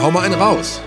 Hau mal einen raus.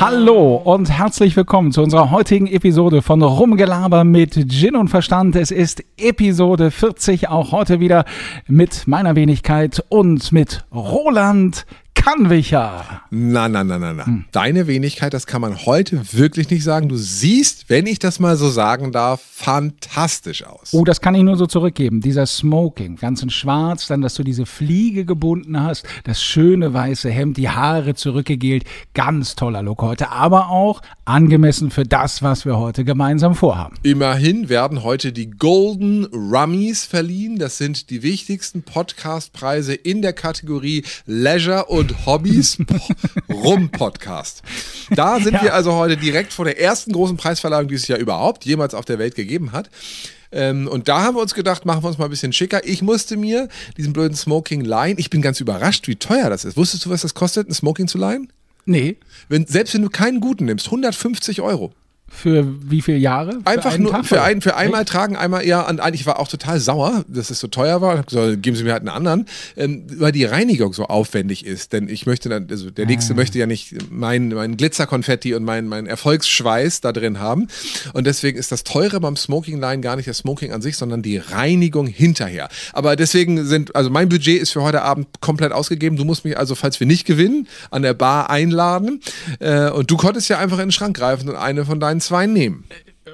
Hallo und herzlich willkommen zu unserer heutigen Episode von Rumgelaber mit Gin und Verstand. Es ist Episode 40, auch heute wieder mit meiner Wenigkeit und mit Roland Kannwicher. Na, na, na, na, na. Hm. Deine Wenigkeit, das kann man heute wirklich nicht sagen. Du siehst, wenn ich das mal so sagen darf, fantastisch aus. Oh, das kann ich nur so zurückgeben. Dieser Smoking, ganz in schwarz, dann, dass du diese Fliege gebunden hast, das schöne weiße Hemd, die Haare zurückgegelt. Ganz toller Look heute, aber auch angemessen für das, was wir heute gemeinsam vorhaben. Immerhin werden heute die Golden Rummies verliehen. Das sind die wichtigsten Podcastpreise in der Kategorie Leisure und Hobbys Rum Podcast. Da sind ja. wir also heute direkt vor der ersten großen Preisverleihung dieses Jahr überhaupt jemals auf der Welt gegeben hat. Ähm, und da haben wir uns gedacht, machen wir uns mal ein bisschen schicker. Ich musste mir diesen blöden Smoking leihen. Ich bin ganz überrascht, wie teuer das ist. Wusstest du, was das kostet, ein Smoking zu leihen? Nee. Wenn, selbst wenn du keinen guten nimmst, 150 Euro. Für wie viele Jahre? Einfach nur Tag, für, ein, für einmal Echt? tragen, einmal eher an. Ich war auch total sauer, dass es so teuer war. Gesagt, geben Sie mir halt einen anderen, ähm, weil die Reinigung so aufwendig ist. Denn ich möchte dann, also der nächste ah. möchte ja nicht mein, mein Glitzerkonfetti und mein, mein Erfolgsschweiß da drin haben. Und deswegen ist das teure beim Smoking Line gar nicht das Smoking an sich, sondern die Reinigung hinterher. Aber deswegen sind, also mein Budget ist für heute Abend komplett ausgegeben. Du musst mich also, falls wir nicht gewinnen, an der Bar einladen. Äh, und du konntest ja einfach in den Schrank greifen und eine von deinen zwei nehmen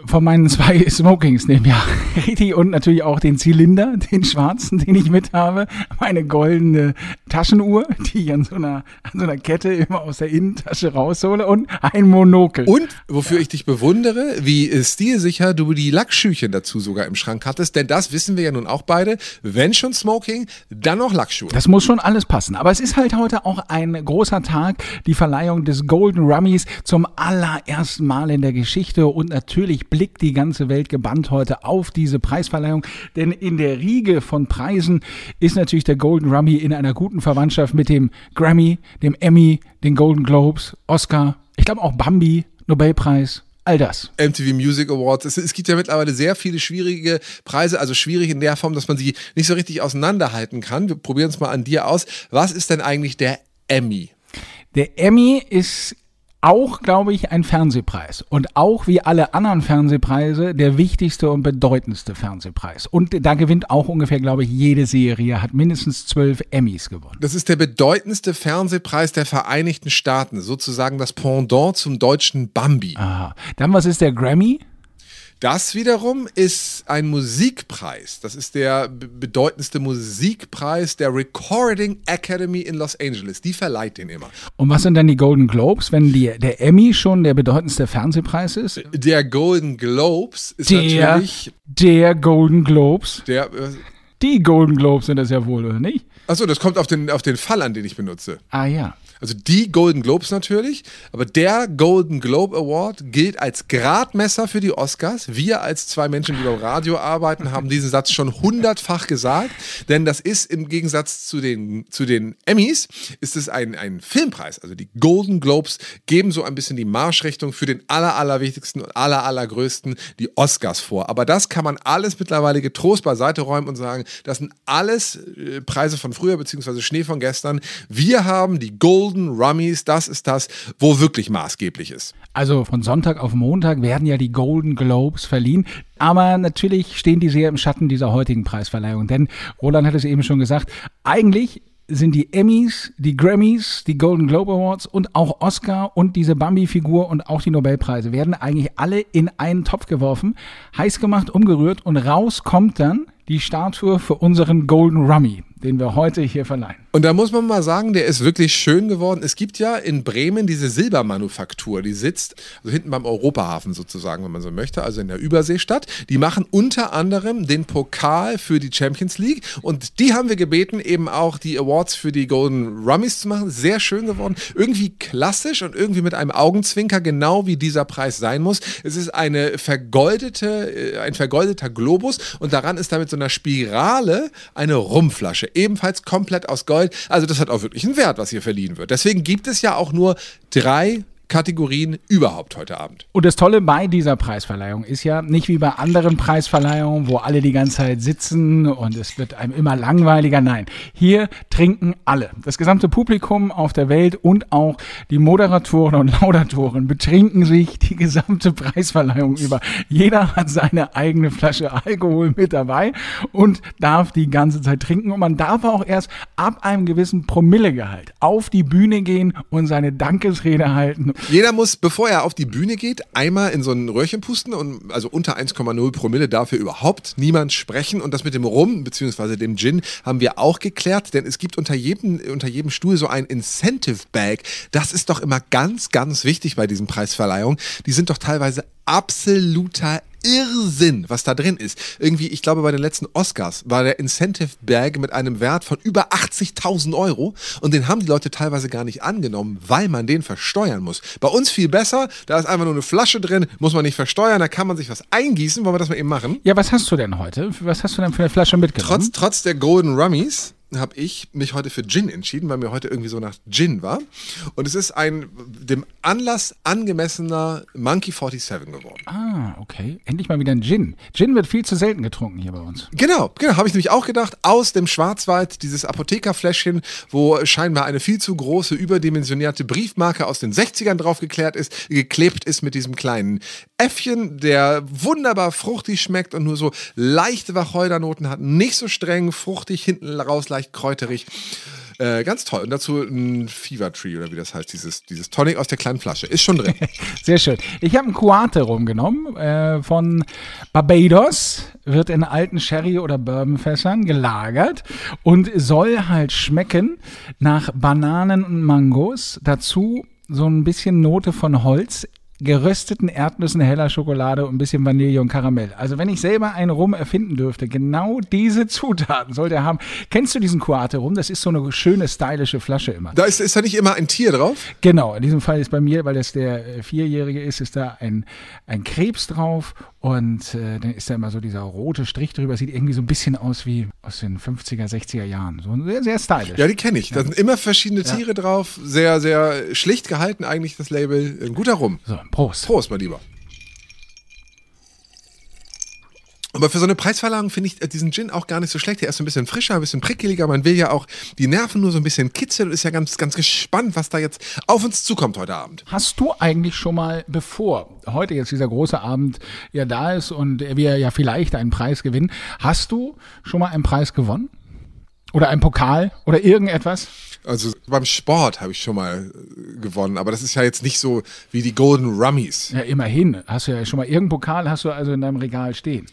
von meinen zwei Smokings nehmen, ja. Richtig. Und natürlich auch den Zylinder, den schwarzen, den ich mit habe. Meine goldene Taschenuhr, die ich an so einer, an so einer Kette immer aus der Innentasche raushole. Und ein Monokel. Und, wofür ja. ich dich bewundere, wie stilsicher du die Lackschüchen dazu sogar im Schrank hattest. Denn das wissen wir ja nun auch beide. Wenn schon Smoking, dann noch Lackschuhe. Das muss schon alles passen. Aber es ist halt heute auch ein großer Tag. Die Verleihung des Golden Rummies zum allerersten Mal in der Geschichte. Und natürlich blickt die ganze Welt gebannt heute auf diese Preisverleihung, denn in der Riege von Preisen ist natürlich der Golden Rummy in einer guten Verwandtschaft mit dem Grammy, dem Emmy, den Golden Globes, Oscar, ich glaube auch Bambi, Nobelpreis, all das. MTV Music Awards. Es, es, gibt ja mittlerweile sehr viele schwierige Preise, also schwierig in der Form, dass man sie nicht so richtig auseinanderhalten kann. Wir probieren es mal an dir aus. Was ist denn eigentlich der Emmy? Der Emmy ist auch, glaube ich, ein Fernsehpreis. Und auch wie alle anderen Fernsehpreise der wichtigste und bedeutendste Fernsehpreis. Und da gewinnt auch ungefähr, glaube ich, jede Serie, hat mindestens zwölf Emmys gewonnen. Das ist der bedeutendste Fernsehpreis der Vereinigten Staaten, sozusagen das Pendant zum deutschen Bambi. Aha. Dann, was ist der Grammy? Das wiederum ist ein Musikpreis. Das ist der bedeutendste Musikpreis der Recording Academy in Los Angeles. Die verleiht den immer. Und was sind denn die Golden Globes, wenn die, der Emmy schon der bedeutendste Fernsehpreis ist? Der Golden Globes ist der, natürlich. Der Golden Globes. Der. Äh, die Golden Globes sind das ja wohl, oder nicht? Achso, das kommt auf den, auf den Fall an, den ich benutze. Ah ja. Also die Golden Globes natürlich, aber der Golden Globe Award gilt als Gradmesser für die Oscars. Wir als zwei Menschen, die beim Radio arbeiten, haben diesen Satz schon hundertfach gesagt, denn das ist im Gegensatz zu den, zu den Emmys, ist es ein, ein Filmpreis. Also die Golden Globes geben so ein bisschen die Marschrichtung für den aller, allerwichtigsten und aller, allergrößten, die Oscars vor. Aber das kann man alles mittlerweile getrost beiseite räumen und sagen, das sind alles äh, Preise von früher, beziehungsweise Schnee von gestern. Wir haben die Golden Golden Rummies, das ist das, wo wirklich maßgeblich ist. Also von Sonntag auf Montag werden ja die Golden Globes verliehen. Aber natürlich stehen die sehr im Schatten dieser heutigen Preisverleihung. Denn Roland hat es eben schon gesagt, eigentlich sind die Emmys, die Grammys, die Golden Globe Awards und auch Oscar und diese Bambi-Figur und auch die Nobelpreise werden eigentlich alle in einen Topf geworfen, heiß gemacht, umgerührt und raus kommt dann die Statue für unseren Golden Rummy den wir heute hier verleihen. Und da muss man mal sagen, der ist wirklich schön geworden. Es gibt ja in Bremen diese Silbermanufaktur, die sitzt also hinten beim Europahafen sozusagen, wenn man so möchte, also in der Überseestadt. Die machen unter anderem den Pokal für die Champions League und die haben wir gebeten, eben auch die Awards für die Golden Rummies zu machen. Sehr schön geworden, irgendwie klassisch und irgendwie mit einem Augenzwinker, genau wie dieser Preis sein muss. Es ist eine vergoldete, äh, ein vergoldeter Globus und daran ist damit so einer Spirale eine Rumflasche ebenfalls komplett aus Gold. Also das hat auch wirklich einen Wert, was hier verliehen wird. Deswegen gibt es ja auch nur drei Kategorien überhaupt heute Abend. Und das Tolle bei dieser Preisverleihung ist ja nicht wie bei anderen Preisverleihungen, wo alle die ganze Zeit sitzen und es wird einem immer langweiliger. Nein, hier trinken alle. Das gesamte Publikum auf der Welt und auch die Moderatoren und Laudatoren betrinken sich die gesamte Preisverleihung über. Jeder hat seine eigene Flasche Alkohol mit dabei und darf die ganze Zeit trinken. Und man darf auch erst ab einem gewissen Promillegehalt auf die Bühne gehen und seine Dankesrede halten jeder muss, bevor er auf die Bühne geht, einmal in so ein Röhrchen pusten und also unter 1,0 Promille darf hier überhaupt niemand sprechen. Und das mit dem Rum bzw. dem Gin haben wir auch geklärt, denn es gibt unter jedem, unter jedem Stuhl so ein Incentive Bag. Das ist doch immer ganz, ganz wichtig bei diesen Preisverleihungen. Die sind doch teilweise absoluter Irrsinn, was da drin ist. Irgendwie, ich glaube, bei den letzten Oscars war der Incentive Bag mit einem Wert von über 80.000 Euro und den haben die Leute teilweise gar nicht angenommen, weil man den versteuern muss. Bei uns viel besser, da ist einfach nur eine Flasche drin, muss man nicht versteuern, da kann man sich was eingießen. Wollen wir das mal eben machen? Ja, was hast du denn heute? Was hast du denn für eine Flasche mitgenommen? Trotz, trotz der Golden Rummies habe ich mich heute für Gin entschieden, weil mir heute irgendwie so nach Gin war. Und es ist ein dem Anlass angemessener Monkey 47 geworden. Ah, okay. Endlich mal wieder ein Gin. Gin wird viel zu selten getrunken hier bei uns. Genau, genau, habe ich nämlich auch gedacht. Aus dem Schwarzwald, dieses Apothekerfläschchen, wo scheinbar eine viel zu große, überdimensionierte Briefmarke aus den 60ern drauf geklärt ist, geklebt ist mit diesem kleinen Äffchen, der wunderbar fruchtig schmeckt und nur so leichte Wacholdernoten hat. Nicht so streng, fruchtig, hinten raus leicht kräuterig. Äh, ganz toll. Und dazu ein Fever Tree oder wie das heißt, dieses, dieses Tonic aus der kleinen Flasche. Ist schon drin. Sehr schön. Ich habe einen Coate rumgenommen äh, von Barbados. Wird in alten Sherry- oder Bourbonfässern gelagert und soll halt schmecken nach Bananen und Mangos. Dazu so ein bisschen Note von Holz gerösteten Erdnüssen, heller Schokolade und ein bisschen Vanille und Karamell. Also wenn ich selber einen Rum erfinden dürfte, genau diese Zutaten sollte er haben. Kennst du diesen Coate Rum? Das ist so eine schöne, stylische Flasche immer. Da ist, ist da nicht immer ein Tier drauf? Genau, in diesem Fall ist bei mir, weil das der äh, Vierjährige ist, ist da ein, ein Krebs drauf und äh, dann ist da immer so dieser rote Strich drüber. Sieht irgendwie so ein bisschen aus wie aus den 50er, 60er Jahren. So sehr, sehr stylisch. Ja, die kenne ich. Da sind immer verschiedene Tiere ja. drauf. Sehr, sehr schlicht gehalten eigentlich das Label. Ein guter Rum. So, Prost. Prost, mein Lieber. Aber für so eine Preisverleihung finde ich äh, diesen Gin auch gar nicht so schlecht. Der ist so ein bisschen frischer, ein bisschen prickeliger. Man will ja auch die Nerven nur so ein bisschen kitzeln und ist ja ganz, ganz gespannt, was da jetzt auf uns zukommt heute Abend. Hast du eigentlich schon mal, bevor heute jetzt dieser große Abend ja da ist und wir ja vielleicht einen Preis gewinnen, hast du schon mal einen Preis gewonnen? Oder einen Pokal oder irgendetwas? Also beim Sport habe ich schon mal äh, gewonnen, aber das ist ja jetzt nicht so wie die Golden Rummies. Ja, immerhin. Hast du ja schon mal irgendeinen Pokal hast du also in deinem Regal stehen.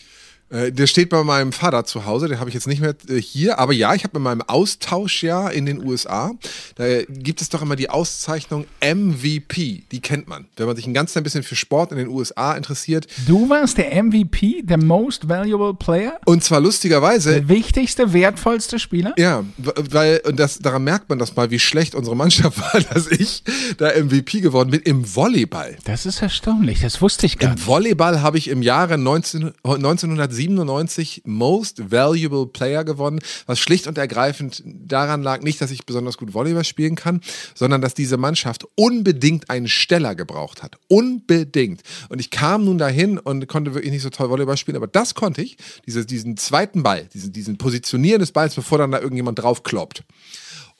Äh, der steht bei meinem Vater zu Hause, den habe ich jetzt nicht mehr äh, hier, aber ja, ich habe in meinem Austauschjahr in den USA, da gibt es doch immer die Auszeichnung MVP, die kennt man, wenn man sich ein ganz klein bisschen für Sport in den USA interessiert. Du warst der MVP, der Most Valuable Player? Und zwar lustigerweise. Der wichtigste, wertvollste Spieler? Ja, weil, und das, daran merkt man das mal, wie schlecht unsere Mannschaft war, dass ich da MVP geworden bin im Volleyball. Das ist erstaunlich, das wusste ich gar Im nicht. Im Volleyball habe ich im Jahre 19, 1970 97 Most Valuable Player gewonnen, was schlicht und ergreifend daran lag, nicht, dass ich besonders gut Volleyball spielen kann, sondern dass diese Mannschaft unbedingt einen Steller gebraucht hat. Unbedingt. Und ich kam nun dahin und konnte wirklich nicht so toll Volleyball spielen, aber das konnte ich, diese, diesen zweiten Ball, diesen, diesen Positionieren des Balls, bevor dann da irgendjemand draufkloppt.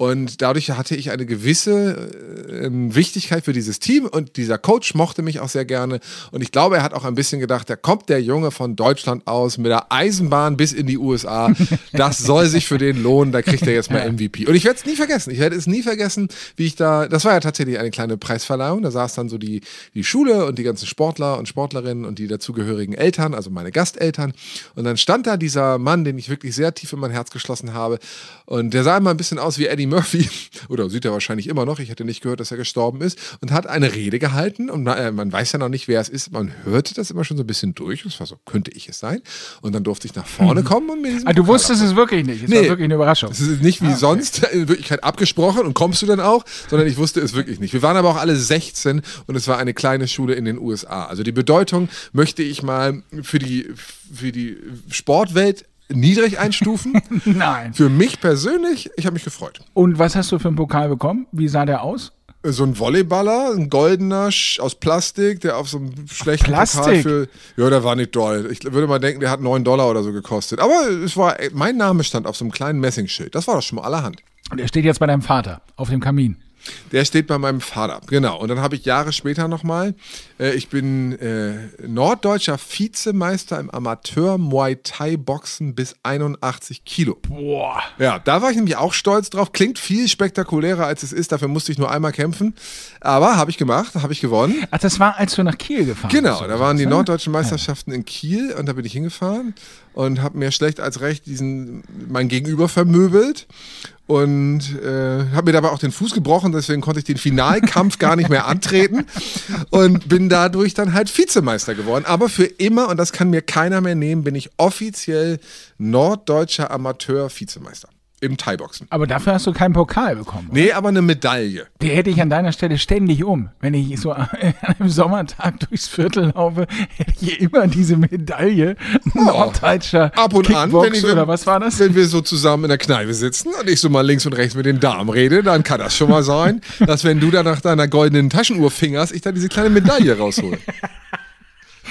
Und dadurch hatte ich eine gewisse äh, Wichtigkeit für dieses Team und dieser Coach mochte mich auch sehr gerne. Und ich glaube, er hat auch ein bisschen gedacht, da kommt der Junge von Deutschland aus mit der Eisenbahn bis in die USA. Das soll sich für den lohnen, da kriegt er jetzt mal MVP. Und ich werde es nie vergessen. Ich werde es nie vergessen, wie ich da, das war ja tatsächlich eine kleine Preisverleihung. Da saß dann so die, die Schule und die ganzen Sportler und Sportlerinnen und die dazugehörigen Eltern, also meine Gasteltern. Und dann stand da dieser Mann, den ich wirklich sehr tief in mein Herz geschlossen habe. Und der sah immer ein bisschen aus wie Eddie Murphy, oder sieht er wahrscheinlich immer noch, ich hätte nicht gehört, dass er gestorben ist, und hat eine Rede gehalten und man, man weiß ja noch nicht, wer es ist, man hörte das immer schon so ein bisschen durch, das war so, könnte ich es sein, und dann durfte ich nach vorne mhm. kommen und mir diesen ah, Du wusstest es wirklich nicht, es nee, war wirklich eine Überraschung. Es ist nicht wie ah, okay. sonst in Wirklichkeit abgesprochen und kommst du dann auch, sondern ich wusste es wirklich nicht. Wir waren aber auch alle 16 und es war eine kleine Schule in den USA. Also die Bedeutung möchte ich mal für die, für die Sportwelt niedrig einstufen. Nein. Für mich persönlich, ich habe mich gefreut. Und was hast du für einen Pokal bekommen? Wie sah der aus? So ein Volleyballer, ein goldener aus Plastik, der auf so einem schlechten Plastik? Pokal für. Ja, der war nicht doll. Ich würde mal denken, der hat 9 Dollar oder so gekostet. Aber es war, mein Name stand auf so einem kleinen Messingschild. Das war doch schon mal allerhand. Und er steht jetzt bei deinem Vater auf dem Kamin. Der steht bei meinem Vater, genau. Und dann habe ich Jahre später nochmal, äh, ich bin äh, norddeutscher Vizemeister im Amateur Muay Thai Boxen bis 81 Kilo. Boah. Ja, da war ich nämlich auch stolz drauf. Klingt viel spektakulärer als es ist. Dafür musste ich nur einmal kämpfen. Aber habe ich gemacht, habe ich gewonnen. Ach, das war, als du nach Kiel gefahren Genau, bist. da waren die ne? norddeutschen Meisterschaften in Kiel und da bin ich hingefahren und habe mir schlecht als recht diesen mein Gegenüber vermöbelt und äh, habe mir dabei auch den Fuß gebrochen, deswegen konnte ich den Finalkampf gar nicht mehr antreten und bin dadurch dann halt Vizemeister geworden. Aber für immer, und das kann mir keiner mehr nehmen, bin ich offiziell norddeutscher Amateur-Vizemeister im Thai-Boxen. Aber dafür hast du keinen Pokal bekommen. oder? Nee, aber eine Medaille. Die hätte ich an deiner Stelle ständig um. Wenn ich so an einem Sommertag durchs Viertel laufe, hätte ich immer diese Medaille norddeutscher Ab und an, Kickbox wenn, ich, oder was war das? wenn wir so zusammen in der Kneipe sitzen und ich so mal links und rechts mit den Damen rede, dann kann das schon mal sein, dass wenn du da nach deiner goldenen Taschenuhr fingerst, ich da diese kleine Medaille raushole.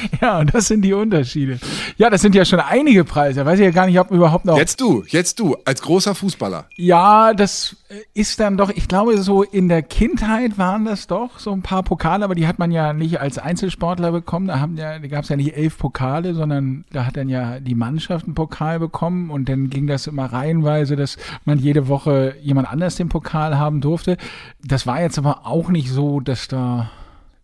Ja, und das sind die Unterschiede. Ja, das sind ja schon einige Preise. Weiß ich ja gar nicht, ob überhaupt noch. Jetzt du, jetzt du, als großer Fußballer. Ja, das ist dann doch, ich glaube, so in der Kindheit waren das doch so ein paar Pokale, aber die hat man ja nicht als Einzelsportler bekommen. Da, haben ja, da gab es ja nicht elf Pokale, sondern da hat dann ja die Mannschaft einen Pokal bekommen und dann ging das immer reihenweise, dass man jede Woche jemand anders den Pokal haben durfte. Das war jetzt aber auch nicht so, dass da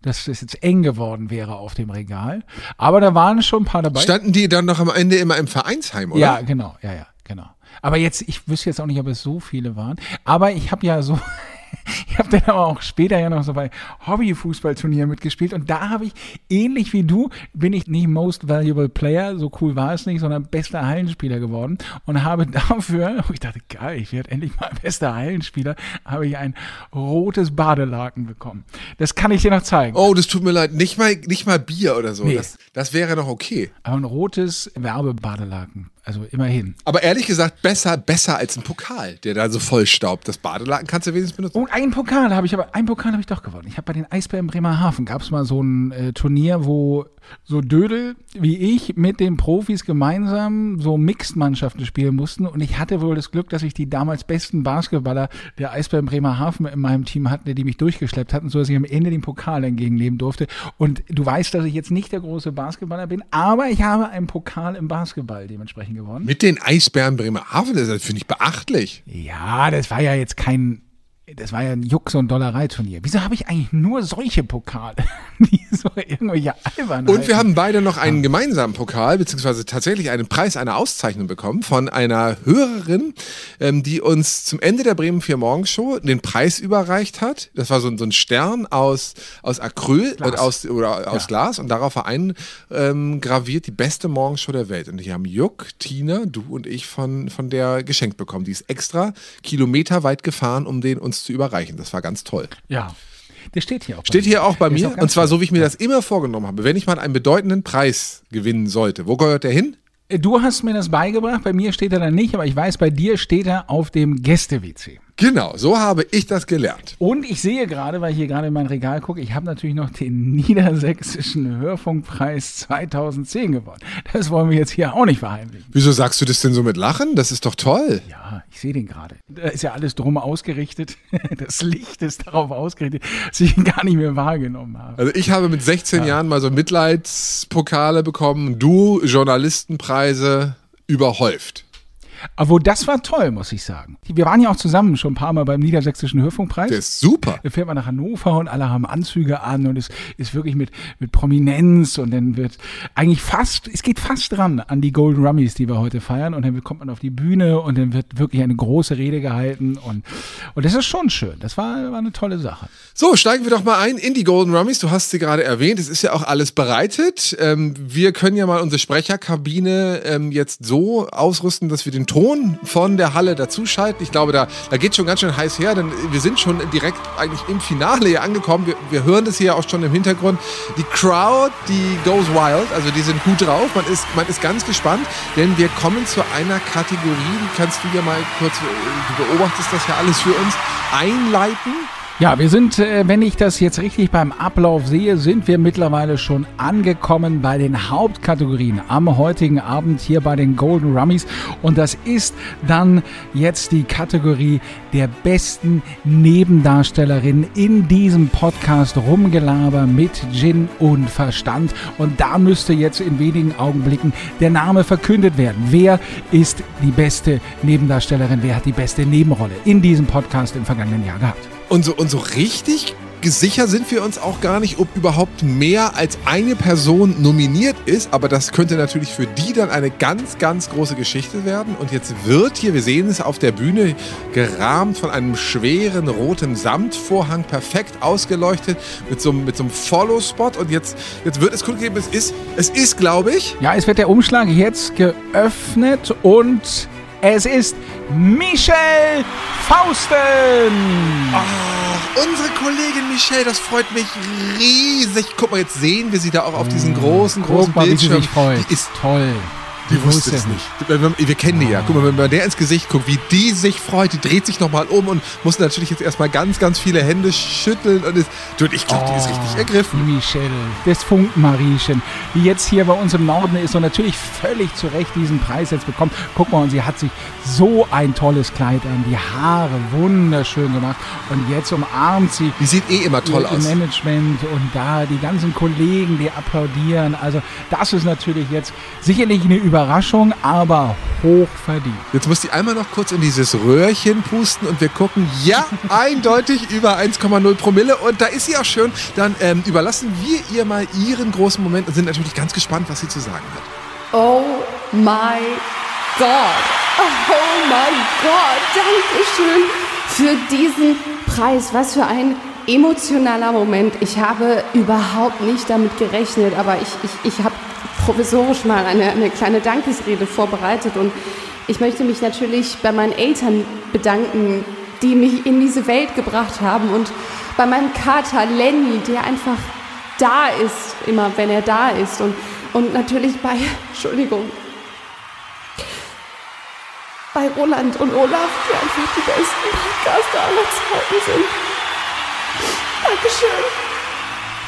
dass es jetzt eng geworden wäre auf dem Regal. Aber da waren schon ein paar dabei. Standen die dann noch am Ende immer im Vereinsheim, oder? Ja, genau, ja, ja, genau. Aber jetzt, ich wüsste jetzt auch nicht, ob es so viele waren. Aber ich habe ja so, ich habe dann aber auch später ja noch so bei Hobbyfußballturnieren mitgespielt und da habe ich, ähnlich wie du, bin ich nicht Most Valuable Player, so cool war es nicht, sondern bester Hallenspieler geworden und habe dafür, ich dachte, geil, ich werde endlich mal bester Hallenspieler, habe ich ein rotes Badelaken bekommen. Das kann ich dir noch zeigen. Oh, das tut mir leid. Nicht mal, nicht mal Bier oder so. Nee. Das, das wäre noch okay. Aber ein rotes Werbebadelaken, also immerhin. Aber ehrlich gesagt, besser, besser als ein Pokal, der da so voll staubt. Das Badelaken kannst du wenigstens benutzen. Und einen Pokal habe ich aber, einen Pokal habe ich doch gewonnen. Ich habe bei den Eisbären Bremerhaven gab es mal so ein äh, Turnier, wo so Dödel wie ich mit den Profis gemeinsam so Mixed-Mannschaften spielen mussten. Und ich hatte wohl das Glück, dass ich die damals besten Basketballer der Eisbären Bremerhaven in meinem Team hatte, die mich durchgeschleppt hatten, so dass ich am Ende den Pokal entgegennehmen durfte. Und du weißt, dass ich jetzt nicht der große Basketballer bin, aber ich habe einen Pokal im Basketball dementsprechend gewonnen. Mit den Eisbären Bremerhaven, das finde ich beachtlich. Ja, das war ja jetzt kein, das war ja ein Jux- und Dollerei-Turnier. Wieso habe ich eigentlich nur solche Pokale, die so irgendwelche albern Und wir haben beide noch einen gemeinsamen Pokal, beziehungsweise tatsächlich einen Preis, eine Auszeichnung bekommen von einer Hörerin, ähm, die uns zum Ende der Bremen 4 Morgens Show den Preis überreicht hat. Das war so, ein- so ein Stern aus, aus Acryl Glas. und aus, oder aus Glas und darauf war ein ähm, graviert die beste Morgenshow der Welt. Und die haben Juck, Tina, du und ich von, von der geschenkt bekommen. Die ist extra kilometerweit gefahren, um den uns zu überreichen. Das war ganz toll. Ja. Der steht hier auch. bei Steht hier auch bei mir. auch und zwar so, wie ich mir das immer vorgenommen habe. Wenn ich mal einen bedeutenden Preis gewinnen sollte, wo gehört der hin? Du hast mir das beigebracht, bei mir steht er da nicht, aber ich weiß, bei dir steht er auf dem Gäste-WC. Genau, so habe ich das gelernt. Und ich sehe gerade, weil ich hier gerade in mein Regal gucke, ich habe natürlich noch den Niedersächsischen Hörfunkpreis 2010 gewonnen. Das wollen wir jetzt hier auch nicht verheimlichen. Wieso sagst du das denn so mit Lachen? Das ist doch toll. Ja, ich sehe den gerade. Da ist ja alles drum ausgerichtet. Das Licht ist darauf ausgerichtet, dass ich ihn gar nicht mehr wahrgenommen habe. Also ich habe mit 16 Jahren mal so Mitleidspokale bekommen. Du Journalistenpreise überhäuft. Aber das war toll, muss ich sagen. Wir waren ja auch zusammen schon ein paar Mal beim Niedersächsischen Hörfunkpreis. Der ist super. Da fährt man nach Hannover und alle haben Anzüge an und es ist wirklich mit, mit Prominenz und dann wird eigentlich fast, es geht fast dran an die Golden Rummies, die wir heute feiern und dann kommt man auf die Bühne und dann wird wirklich eine große Rede gehalten und, und das ist schon schön. Das war, war eine tolle Sache. So, steigen wir doch mal ein in die Golden Rummies. Du hast sie gerade erwähnt. Es ist ja auch alles bereitet. Ähm, wir können ja mal unsere Sprecherkabine ähm, jetzt so ausrüsten, dass wir den Ton von der Halle dazuschalten. Ich glaube, da, da geht schon ganz schön heiß her, denn wir sind schon direkt eigentlich im Finale hier angekommen. Wir, wir hören das hier auch schon im Hintergrund. Die Crowd, die goes wild, also die sind gut drauf. Man ist, man ist ganz gespannt, denn wir kommen zu einer Kategorie, die kannst du ja mal kurz, äh, du beobachtest das ja alles für uns, einleiten. Ja, wir sind, äh, wenn ich das jetzt richtig beim Ablauf sehe, sind wir mittlerweile schon angekommen bei den Hauptkategorien am heutigen Abend hier bei den Golden Rummies. Und das ist dann jetzt die Kategorie der besten Nebendarstellerin in diesem Podcast Rumgelaber mit Gin und Verstand. Und da müsste jetzt in wenigen Augenblicken der Name verkündet werden. Wer ist die beste Nebendarstellerin? Wer hat die beste Nebenrolle in diesem Podcast im vergangenen Jahr gehabt? Und so, und so richtig sicher sind wir uns auch gar nicht, ob überhaupt mehr als eine Person nominiert ist. Aber das könnte natürlich für die dann eine ganz, ganz große Geschichte werden. Und jetzt wird hier, wir sehen es auf der Bühne, gerahmt von einem schweren roten Samtvorhang, perfekt ausgeleuchtet mit so, mit so einem Follow-Spot. Und jetzt, jetzt wird es kund gegeben, es ist, es ist, glaube ich. Ja, es wird der Umschlag jetzt geöffnet und es ist Michelle Fausten. Ach, unsere Kollegin Michelle, das freut mich riesig. Guck mal, jetzt sehen wir sie da auch auf diesen großen, großen Guck mal, wie sie Bildschirm. sich freut. Die ist toll. Die wusste es nicht. Wir, wir kennen die ja. Guck mal, wenn man der ins Gesicht guckt, wie die sich freut, die dreht sich nochmal um und muss natürlich jetzt erstmal ganz, ganz viele Hände schütteln. Und ist, du, ich glaube, die ist richtig ergriffen. Michelle, das Funkenmariechen, die jetzt hier bei uns im Norden ist und natürlich völlig zu Recht diesen Preis jetzt bekommt. Guck mal, und sie hat sich so ein tolles Kleid an, die Haare wunderschön gemacht und jetzt umarmt sie Die sieht eh immer toll aus. Management und da die ganzen Kollegen, die applaudieren. Also das ist natürlich jetzt sicherlich eine Überraschung, aber hoch verdient. Jetzt muss die einmal noch kurz in dieses Röhrchen pusten und wir gucken, ja, eindeutig über 1,0 Promille. Und da ist sie auch schön. Dann ähm, überlassen wir ihr mal ihren großen Moment und sind natürlich ganz gespannt, was sie zu sagen hat. Oh my God. Oh my God. Dankeschön für diesen Preis. Was für ein emotionaler Moment. Ich habe überhaupt nicht damit gerechnet, aber ich, ich, ich habe provisorisch mal eine, eine kleine Dankesrede vorbereitet und ich möchte mich natürlich bei meinen Eltern bedanken, die mich in diese Welt gebracht haben und bei meinem Kater Lenny, der einfach da ist, immer wenn er da ist und, und natürlich bei, Entschuldigung, bei Roland und Olaf, die einfach die besten Podcaster aller Zeiten sind. Dankeschön.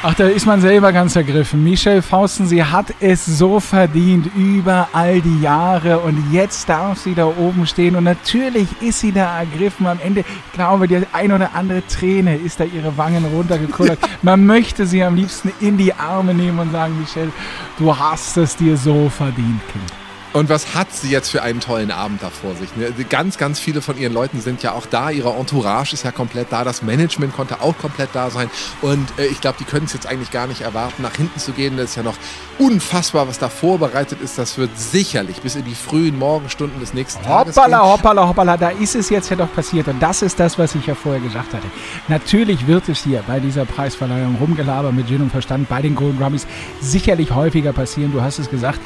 Ach, da ist man selber ganz ergriffen. Michelle Fausten, sie hat es so verdient über all die Jahre und jetzt darf sie da oben stehen und natürlich ist sie da ergriffen. Am Ende, ich glaube, die ein oder andere Träne ist da ihre Wangen runtergekullert. Man möchte sie am liebsten in die Arme nehmen und sagen, Michelle, du hast es dir so verdient, Kind. Und was hat sie jetzt für einen tollen Abend da vor sich? ne? Ganz, ganz viele von ihren Leuten sind ja auch da. Ihre Entourage ist ja komplett da. Das Management konnte auch komplett da sein. Und äh, ich glaube, die können es jetzt eigentlich gar nicht erwarten, nach hinten zu gehen. Das ist ja noch unfassbar, was da vorbereitet ist. Das wird sicherlich bis in die frühen Morgenstunden des nächsten Tages Hoppala, gehen. hoppala, hoppala, da ist es jetzt ja doch passiert. Und das ist das, was ich ja vorher gesagt hatte. Natürlich wird es hier bei dieser Preisverleihung rumgelaber mit Gin und Verstand bei den Golden Grammys sicherlich häufiger passieren. Du hast es gesagt,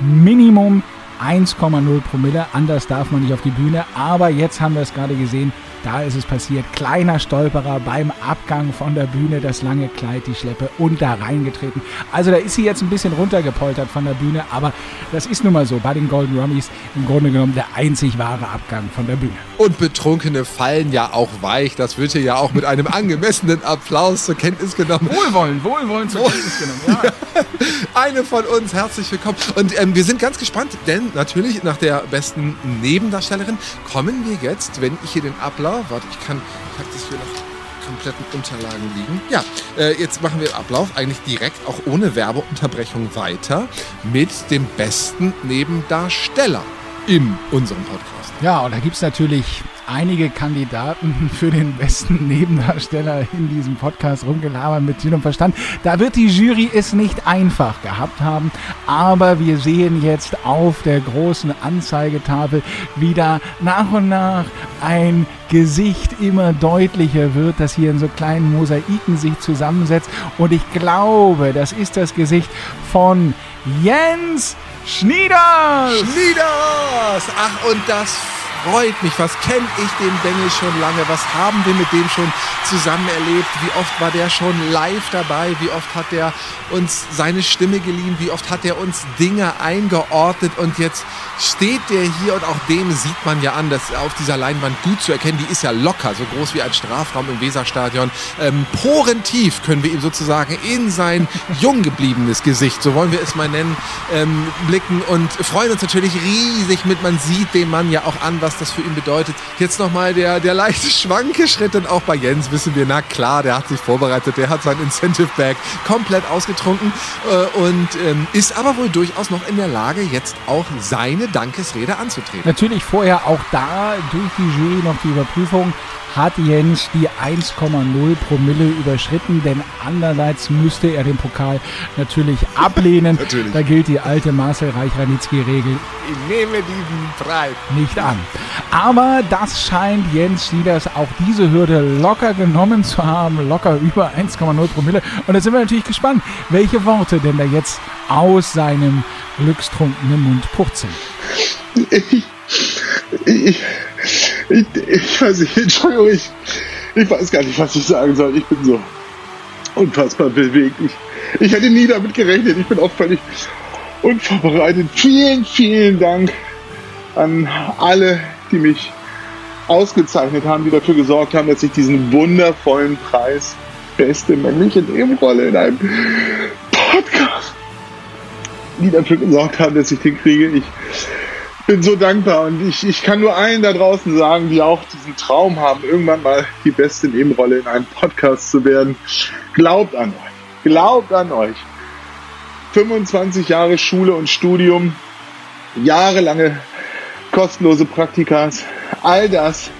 Minimum 1,0 Promille, anders darf man nicht auf die Bühne. Aber jetzt haben wir es gerade gesehen, da ist es passiert. Kleiner Stolperer beim Abgang von der Bühne, das lange Kleid, die Schleppe und da reingetreten. Also da ist sie jetzt ein bisschen runtergepoltert von der Bühne, aber das ist nun mal so bei den Golden Rummies im Grunde genommen der einzig wahre Abgang von der Bühne. Und Betrunkene fallen ja auch weich. Das wird hier ja auch mit einem angemessenen Applaus zur Kenntnis genommen. Wohlwollen, Wohlwollen zur Kenntnis genommen. Ja. Eine von uns, herzlich willkommen. Und ähm, wir sind ganz gespannt, denn natürlich nach der besten Nebendarstellerin kommen wir jetzt, wenn ich hier den Ablauf, warte, ich kann, ich habe das hier noch kompletten Unterlagen liegen. Ja, äh, jetzt machen wir Ablauf eigentlich direkt auch ohne Werbeunterbrechung weiter mit dem besten Nebendarsteller in unserem Podcast. Ja, und da gibt es natürlich einige Kandidaten für den besten Nebendarsteller in diesem Podcast rumgelabert mit Sinn und Verstand. Da wird die Jury es nicht einfach gehabt haben, aber wir sehen jetzt auf der großen Anzeigetafel, wie da nach und nach ein Gesicht immer deutlicher wird, das hier in so kleinen Mosaiken sich zusammensetzt. Und ich glaube, das ist das Gesicht von Jens Schnieders. Schnieders! Ach, und das freut mich. Was kenne ich den Bengel schon lange? Was haben wir mit dem schon zusammen erlebt? Wie oft war der schon live dabei? Wie oft hat der uns seine Stimme geliehen? Wie oft hat er uns Dinge eingeordnet? Und jetzt steht der hier und auch dem sieht man ja an, dass auf dieser Leinwand gut zu erkennen, die ist ja locker, so groß wie ein Strafraum im Weserstadion. Ähm, porentief können wir ihm sozusagen in sein jung gebliebenes Gesicht, so wollen wir es mal nennen, ähm, blicken und freuen uns natürlich riesig mit. Man sieht dem Mann ja auch an, was das für ihn bedeutet. Jetzt nochmal der, der leichte Schwankeschritt, denn auch bei Jens wissen wir, na klar, der hat sich vorbereitet, der hat sein Incentive Bag komplett ausgetrunken äh, und ähm, ist aber wohl durchaus noch in der Lage, jetzt auch seine Dankesrede anzutreten. Natürlich vorher auch da durch die Jury noch die Überprüfung hat Jens die 1,0 Promille überschritten, denn andererseits müsste er den Pokal natürlich ablehnen. Natürlich. Da gilt die alte Marcel Reich-Ranitzky-Regel Ich nehme diesen Preis. nicht an. Aber das scheint Jens Schnieders auch diese Hürde locker genommen zu haben, locker über 1,0 Promille. Und da sind wir natürlich gespannt, welche Worte denn da jetzt aus seinem glückstrunkenen Mund purzeln. Ich, ich, ich, ich weiß nicht, Entschuldigung, ich, ich weiß gar nicht, was ich sagen soll. Ich bin so unfassbar bewegt. Ich, ich hätte nie damit gerechnet. Ich bin auch völlig unvorbereitet. Vielen, vielen Dank an alle, die mich ausgezeichnet haben, die dafür gesorgt haben, dass ich diesen wundervollen Preis beste männliche Nebenrolle in einem Podcast, die dafür gesorgt haben, dass ich den kriege. Ich bin so dankbar und ich, ich kann nur allen da draußen sagen, die auch diesen Traum haben, irgendwann mal die beste Nebenrolle in einem Podcast zu werden. Glaubt an euch. Glaubt an euch. 25 Jahre Schule und Studium, jahrelange kostenlose Praktikas, all das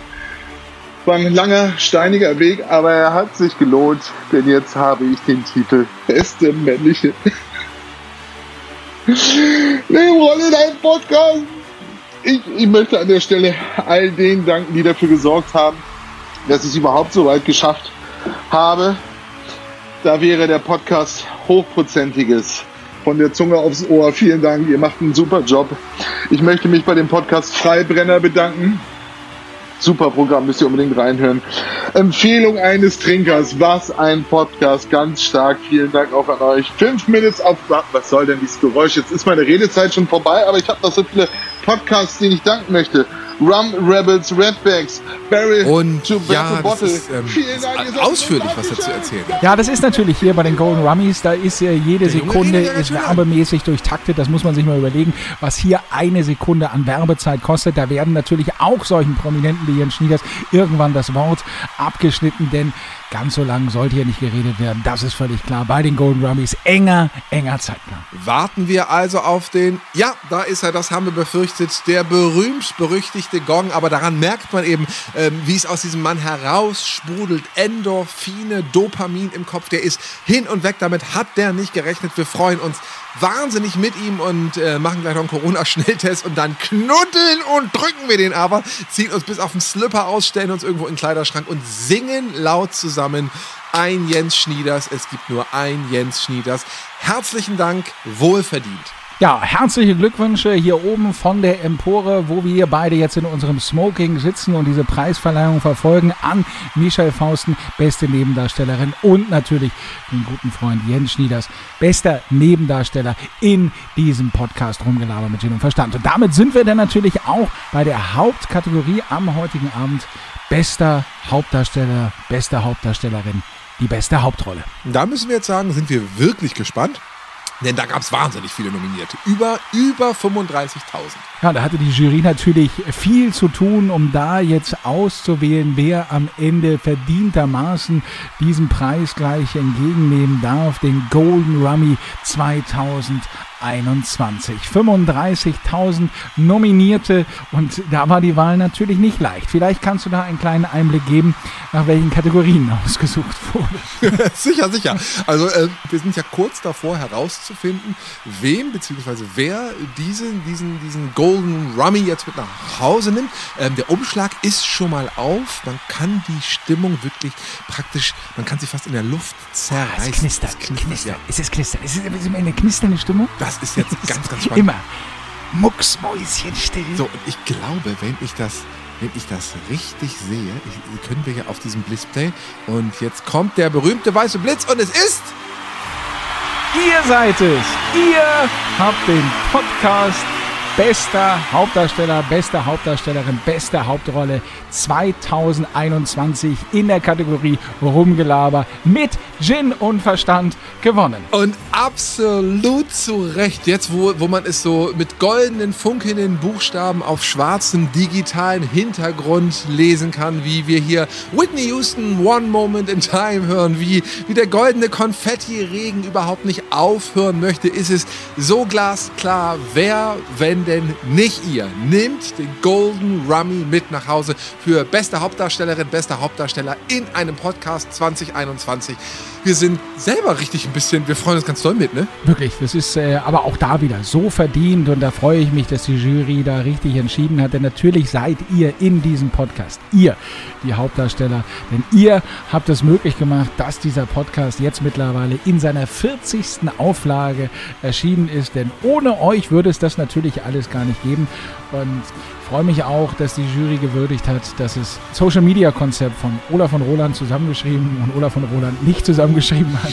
war ein langer, steiniger Weg, aber er hat sich gelohnt, denn jetzt habe ich den Titel Beste männliche Nebenrolle in einem Podcast. Ich, ich möchte an der Stelle all denen danken, die dafür gesorgt haben, dass ich es überhaupt so weit geschafft habe. Da wäre der Podcast Hochprozentiges von der Zunge aufs Ohr. Vielen Dank, ihr macht einen super Job. Ich möchte mich bei dem Podcast Freibrenner bedanken. Super Programm, müsst ihr unbedingt reinhören. Empfehlung eines Trinkers, was ein Podcast, ganz stark. Vielen Dank auch an euch. Fünf Minutes auf, was soll denn dieses Geräusch? Jetzt ist meine Redezeit schon vorbei, aber ich habe noch so viele Podcasts, denen ich danken möchte. Rum Rebels, Redbacks, Barrel Und to ja, Bottle. ist ähm, Vielen Dank, seid ausführlich, was dazu erzählen. Ja, das ist natürlich hier bei den Golden Rummies, da ist ja jede Der Sekunde ist werbemäßig durchtaktet. Das muss man sich mal überlegen, was hier eine Sekunde an Werbezeit kostet. Da werden natürlich auch solchen Prominenten wie Jens Schnieders irgendwann das Wort abgeschnitten, denn ganz so lang sollte hier nicht geredet werden. Das ist völlig klar. Bei den Golden Rummies enger, enger Zeitplan. Warten wir also auf den, ja, da ist er, das haben wir befürchtet, der berühmt-berüchtigte Gong. Aber daran merkt man eben, ähm, wie es aus diesem Mann heraussprudelt. Endorphine, Dopamin im Kopf, der ist hin und weg. Damit hat der nicht gerechnet. Wir freuen uns wahnsinnig mit ihm und äh, machen gleich noch einen Corona-Schnelltest und dann knuddeln und drücken wir den aber, ziehen uns bis auf den Slipper aus, stellen uns irgendwo in den Kleiderschrank und singen laut zusammen ein Jens Schnieders. Es gibt nur ein Jens Schnieders. Herzlichen Dank, wohlverdient. Ja, herzliche Glückwünsche hier oben von der Empore, wo wir beide jetzt in unserem Smoking sitzen und diese Preisverleihung verfolgen an Michelle Fausten, beste Nebendarstellerin und natürlich den guten Freund Jens Schnieders, bester Nebendarsteller in diesem Podcast Rumgelaber mit Sinn und Verstand. Und damit sind wir dann natürlich auch bei der Hauptkategorie am heutigen Abend bester Hauptdarsteller, beste Hauptdarstellerin, die beste Hauptrolle. Da müssen wir jetzt sagen, sind wir wirklich gespannt. Denn da gab es wahnsinnig viele Nominierte. Über, über 35.000. Ja, da hatte die Jury natürlich viel zu tun, um da jetzt auszuwählen, wer am Ende verdientermaßen diesen Preis gleich entgegennehmen darf, den Golden Rummy 2021. 35.000 Nominierte und da war die Wahl natürlich nicht leicht. Vielleicht kannst du da einen kleinen Einblick geben, nach welchen Kategorien ausgesucht wurde. sicher, sicher. Also äh, wir sind ja kurz davor herauszufinden, wem bzw. wer diesen, diesen, diesen Golden Rummy jetzt mit nach Hause nimmt. Ähm, der Umschlag ist schon mal auf. Man kann die Stimmung wirklich praktisch, man kann sie fast in der Luft zerreißen. Es knistert, Es knistert, knistert. ja. Es ist knistern. Es ist eine knisternde Stimmung. Das ist jetzt ganz, ganz spannend. Immer. mucksmäuschenstill. So, und ich glaube, wenn ich das, wenn ich das richtig sehe, ich, können wir ja auf diesem Display. Und jetzt kommt der berühmte weiße Blitz und es ist. Ihr seid es. Ihr habt den Podcast Bester Hauptdarsteller, beste Hauptdarstellerin, beste Hauptrolle 2021 in der Kategorie Rumgelaber mit Gin und Verstand gewonnen. Und absolut zu Recht, jetzt wo, wo man es so mit goldenen, funkelnden Buchstaben auf schwarzem digitalen Hintergrund lesen kann, wie wir hier Whitney Houston One Moment in Time hören, wie, wie der goldene Konfetti-Regen überhaupt nicht aufhören möchte, ist es so glasklar, wer, wenn denn nicht ihr, nimmt den Golden Rummy mit nach Hause für beste Hauptdarstellerin, bester Hauptdarsteller in einem Podcast 2021. Wir sind selber richtig ein bisschen, wir freuen uns ganz doll mit, ne? Wirklich, das ist äh, aber auch da wieder so verdient und da freue ich mich, dass die Jury da richtig entschieden hat, denn natürlich seid ihr in diesem Podcast, ihr, die Hauptdarsteller, denn ihr habt es möglich gemacht, dass dieser Podcast jetzt mittlerweile in seiner 40. Auflage erschienen ist, denn ohne euch würde es das natürlich alles gar nicht geben und freue mich auch, dass die Jury gewürdigt hat, dass es Social Media Konzept von Olaf von Roland zusammengeschrieben und Olaf von Roland nicht zusammengeschrieben hat,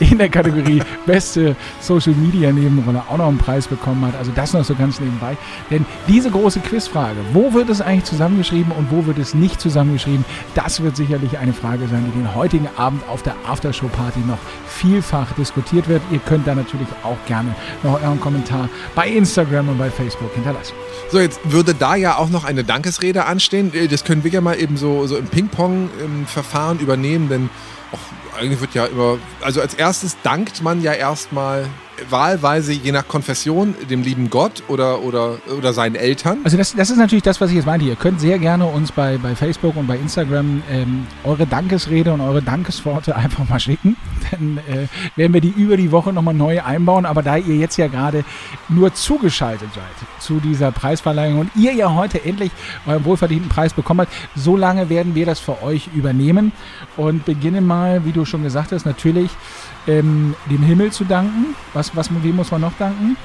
in der Kategorie beste Social Media Nebenrolle auch noch einen Preis bekommen hat. Also das noch so ganz nebenbei. Denn diese große Quizfrage, wo wird es eigentlich zusammengeschrieben und wo wird es nicht zusammengeschrieben, das wird sicherlich eine Frage sein, die den heutigen Abend auf der Aftershow Party noch vielfach diskutiert wird. Ihr könnt da natürlich auch gerne noch euren Kommentar bei Instagram und bei Facebook hinterlassen. So, jetzt würde da ja auch noch eine Dankesrede anstehen. Äh, Das können wir ja mal eben so, so im Ping-Pong-Verfahren übernehmen, denn auch, eigentlich wird ja immer, also als erstes dankt man ja erstmal wahlweise je nach Konfession dem lieben Gott oder, oder, oder seinen Eltern. Also das, das ist natürlich das, was ich jetzt meinte. Ihr könnt sehr gerne uns bei, bei Facebook und bei Instagram ähm, eure Dankesrede und eure Dankesworte einfach mal schicken. Dann äh, werden wir die über die Woche nochmal neu einbauen. Aber da ihr jetzt ja gerade nur zugeschaltet seid zu dieser Preisverleihung und ihr ja heute endlich euren wohlverdienten Preis bekommen habt, so lange werden wir das für euch übernehmen und beginnen mal, wie du schon gesagt hast, natürlich ähm, dem Himmel zu danken. Was, was, wem muss man noch danken?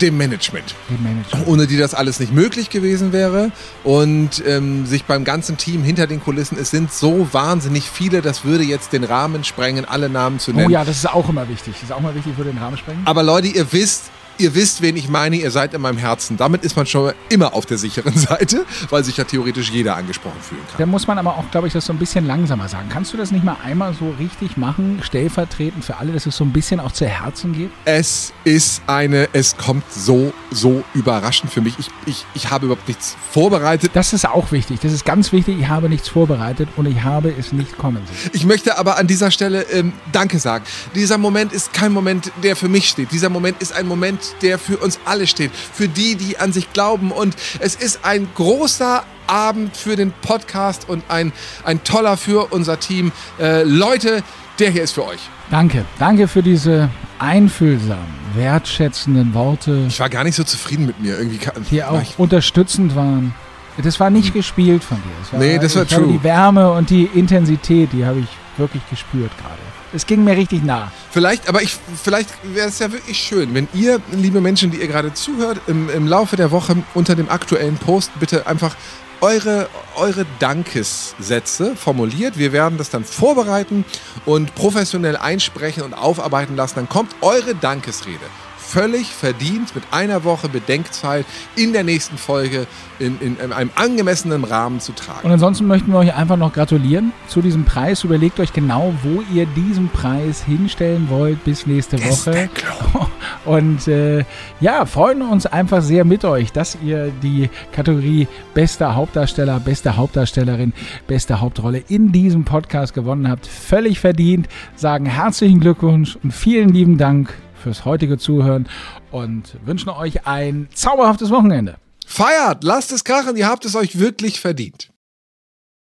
Dem Management. Dem Manager. ohne die das alles nicht möglich gewesen wäre. Und ähm, sich beim ganzen Team hinter den Kulissen, es sind so wahnsinnig viele, das würde jetzt den Rahmen sprengen, alle Namen zu nennen. Oh ja, das ist auch immer wichtig. Das ist auch immer wichtig für den Rahmen sprengen. Aber Leute, ihr wisst, ihr wisst, wen ich meine, ihr seid in meinem Herzen. Damit ist man schon immer auf der sicheren Seite, weil sich ja theoretisch jeder angesprochen fühlen kann. Da muss man aber auch, glaube ich, das so ein bisschen langsamer sagen. Kannst du das nicht mal einmal so richtig machen, stellvertretend für alle, dass es so ein bisschen auch zu Herzen geht? Es ist eine, es kommt so, so überraschend für mich. Ich, ich, ich habe überhaupt nichts vorbereitet. Das ist auch wichtig. Das ist ganz wichtig. Ich habe nichts vorbereitet und ich habe es nicht kommen sehen. Ich möchte aber an dieser Stelle ähm, Danke sagen. Dieser Moment ist kein Moment, der für mich steht. Dieser Moment ist ein Moment, der für uns alle steht. Für die, die an sich glauben. Und es ist ein großer Abend für den Podcast und ein, ein toller für unser Team. Äh, Leute, der hier ist für euch. Danke. Danke für diese einfühlsamen, wertschätzenden Worte, Ich war gar nicht so zufrieden mit mir. Irgendwie kann, die auch ich, unterstützend waren. Das war nicht gespielt von dir. Es Hm. Nee, das war true. die Wärme und die Intensität, die habe ich wirklich gespürt gerade. Es ging mir richtig nah. Vielleicht, aber ich, vielleicht wäre es ja wirklich schön, wenn ihr, liebe Menschen, die ihr gerade zuhört, im, im Laufe der Woche unter dem aktuellen Post bitte einfach eure, eure Dankessätze formuliert. Wir werden das dann vorbereiten und professionell einsprechen und aufarbeiten lassen. Dann kommt eure Dankesrede völlig verdient mit einer Woche Bedenkzeit in der nächsten Folge in, in, in einem angemessenen Rahmen zu tragen. Und ansonsten möchten wir euch einfach noch gratulieren zu diesem Preis. Überlegt euch genau, wo ihr diesen Preis hinstellen wollt bis nächste Woche. Und äh, ja, freuen uns einfach sehr mit euch, dass ihr die Kategorie bester Hauptdarsteller, beste Hauptdarstellerin, beste Hauptrolle in diesem Podcast gewonnen habt. Völlig verdient. Sagen herzlichen Glückwunsch und vielen lieben Dank fürs heutige Zuhören und wünschen euch ein zauberhaftes Wochenende. Feiert, lasst es krachen, ihr habt es euch wirklich verdient.